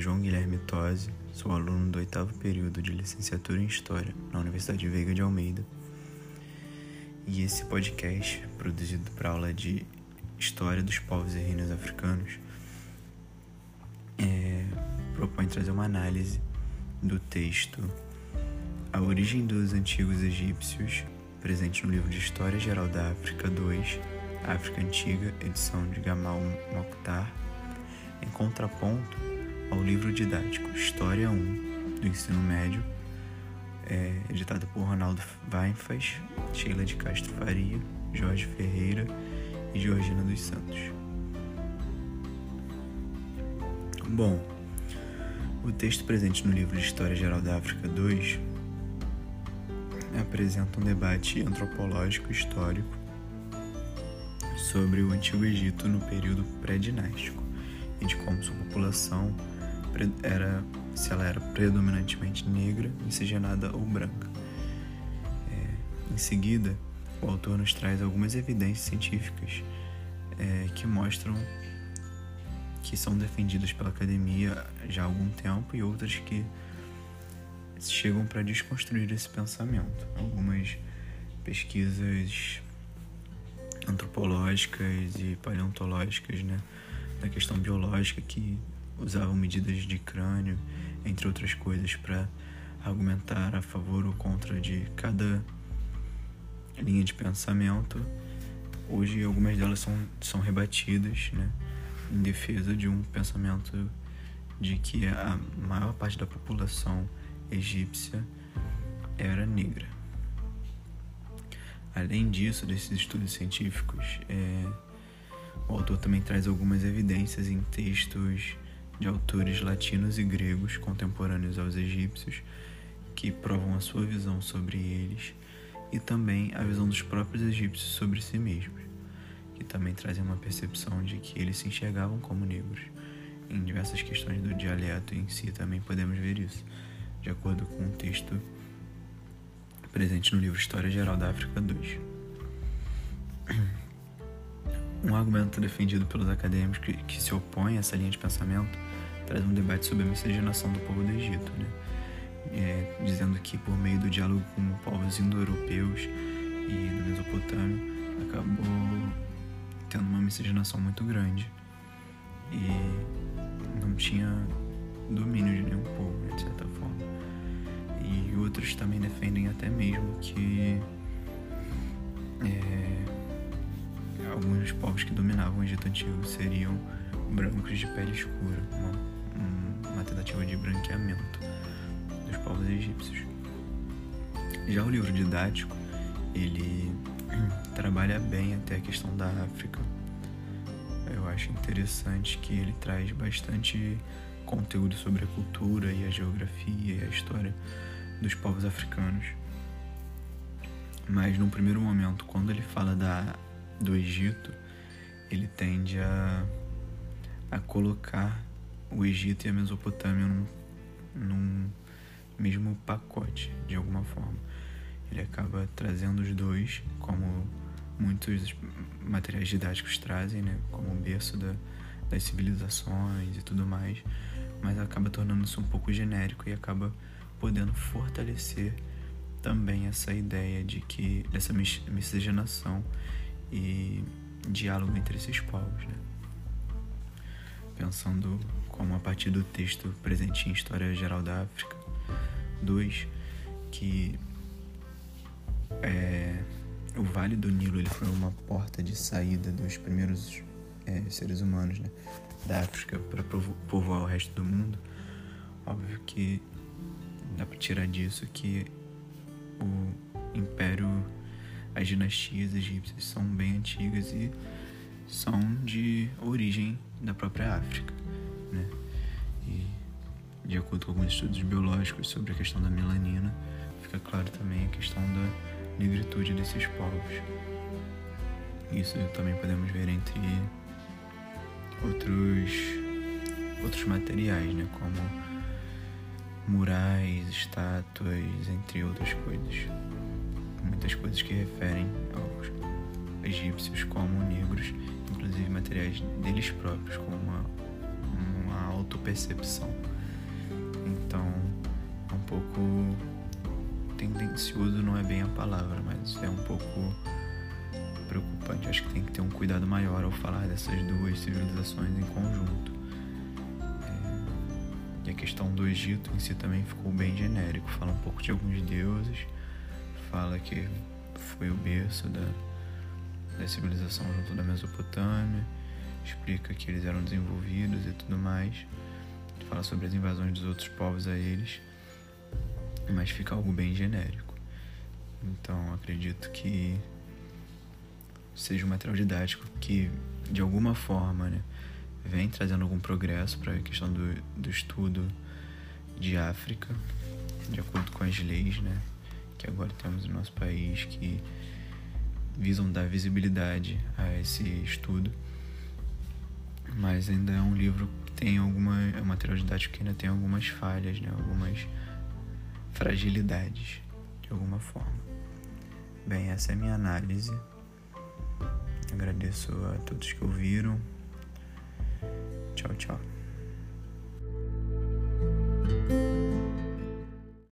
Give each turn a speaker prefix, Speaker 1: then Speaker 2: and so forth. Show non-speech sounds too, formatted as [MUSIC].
Speaker 1: João Guilherme Tosi, sou aluno do oitavo período de licenciatura em História na Universidade Veiga de Almeida. E esse podcast, produzido para aula de História dos Povos e Reinos Africanos, é, propõe trazer uma análise do texto A Origem dos Antigos Egípcios, presente no livro de História Geral da África 2, África Antiga, edição de Gamal Mokhtar, em contraponto ao livro didático História 1 do Ensino Médio, é, editado por Ronaldo Weinfaz, Sheila de Castro Faria, Jorge Ferreira e Georgina dos Santos. Bom, o texto presente no livro de História Geral da África 2 apresenta um debate antropológico histórico sobre o Antigo Egito no período pré-dinástico e de como sua população era se ela era predominantemente negra, miscigenada ou branca. É, em seguida, o autor nos traz algumas evidências científicas é, que mostram que são defendidas pela academia já há algum tempo e outras que chegam para desconstruir esse pensamento. Algumas pesquisas antropológicas e paleontológicas, né, da questão biológica que usavam medidas de crânio, entre outras coisas, para argumentar a favor ou contra de cada linha de pensamento. Hoje algumas delas são, são rebatidas, né? em defesa de um pensamento de que a maior parte da população egípcia era negra. Além disso, desses estudos científicos, é, o autor também traz algumas evidências em textos de autores latinos e gregos contemporâneos aos egípcios que provam a sua visão sobre eles e também a visão dos próprios egípcios sobre si mesmos que também trazem uma percepção de que eles se enxergavam como negros. Em diversas questões do dialeto em si também podemos ver isso, de acordo com o texto presente no livro História Geral da África 2. Um argumento defendido pelos acadêmicos que, se opõe a essa linha de pensamento traz um debate sobre a miscigenação do povo do Egito, né? É, dizendo que por meio do diálogo com povos indo-europeus e do Mesopotâmio acabou tendo uma miscigenação muito grande e não tinha domínio de nenhum povo, de certa forma. E outros também defendem até mesmo que é, alguns povos que dominavam o Egito Antigo seriam brancos de pele escura, uma tentativa de branqueamento dos povos egípcios. Já o livro didático, ele [CLEARS THROAT] trabalha bem até a questão da África. Eu acho interessante que ele traz bastante conteúdo sobre a cultura e a geografia e a história dos povos africanos. Mas no primeiro momento, quando ele fala da, do Egito, ele tende a, a colocar o Egito e a Mesopotâmia num, num mesmo pacote, de alguma forma. Ele acaba trazendo os dois, como muitos materiais didáticos trazem, né? Como o berço da, das civilizações e tudo mais, mas acaba tornando-se um pouco genérico e acaba podendo fortalecer também essa ideia de que dessa miscigenação e diálogo entre esses povos, né? Pensando como a partir do texto presente em História Geral da África 2, que é, o Vale do Nilo ele foi uma porta de saída dos primeiros é, seres humanos né, da África para povoar o resto do mundo. Óbvio que dá para tirar disso que o império, as dinastias egípcias são bem antigas e são de origem da própria África, né? E de acordo com alguns estudos biológicos sobre a questão da melanina, fica claro também a questão da negritude desses povos. Isso também podemos ver entre outros outros materiais, né, como murais, estátuas, entre outras coisas. Muitas coisas que referem aos egípcios como negros, inclusive materiais deles próprios, como uma, uma autopercepção. Então, é um pouco tendencioso não é bem a palavra, mas é um pouco preocupante. Acho que tem que ter um cuidado maior ao falar dessas duas civilizações em conjunto. É... E a questão do Egito em si também ficou bem genérico. Fala um pouco de alguns deuses, fala que foi o berço da, da civilização junto da Mesopotâmia, explica que eles eram desenvolvidos e tudo mais. Fala sobre as invasões dos outros povos a eles mas fica algo bem genérico. Então acredito que seja um material didático que de alguma forma né, vem trazendo algum progresso para a questão do, do estudo de África, de acordo com as leis né, que agora temos no nosso país que visam dar visibilidade a esse estudo. Mas ainda é um livro que tem alguma. É um material didático que ainda tem algumas falhas, né? algumas fragilidades, de alguma forma. Bem, essa é a minha análise. Agradeço a todos que ouviram. Tchau, tchau.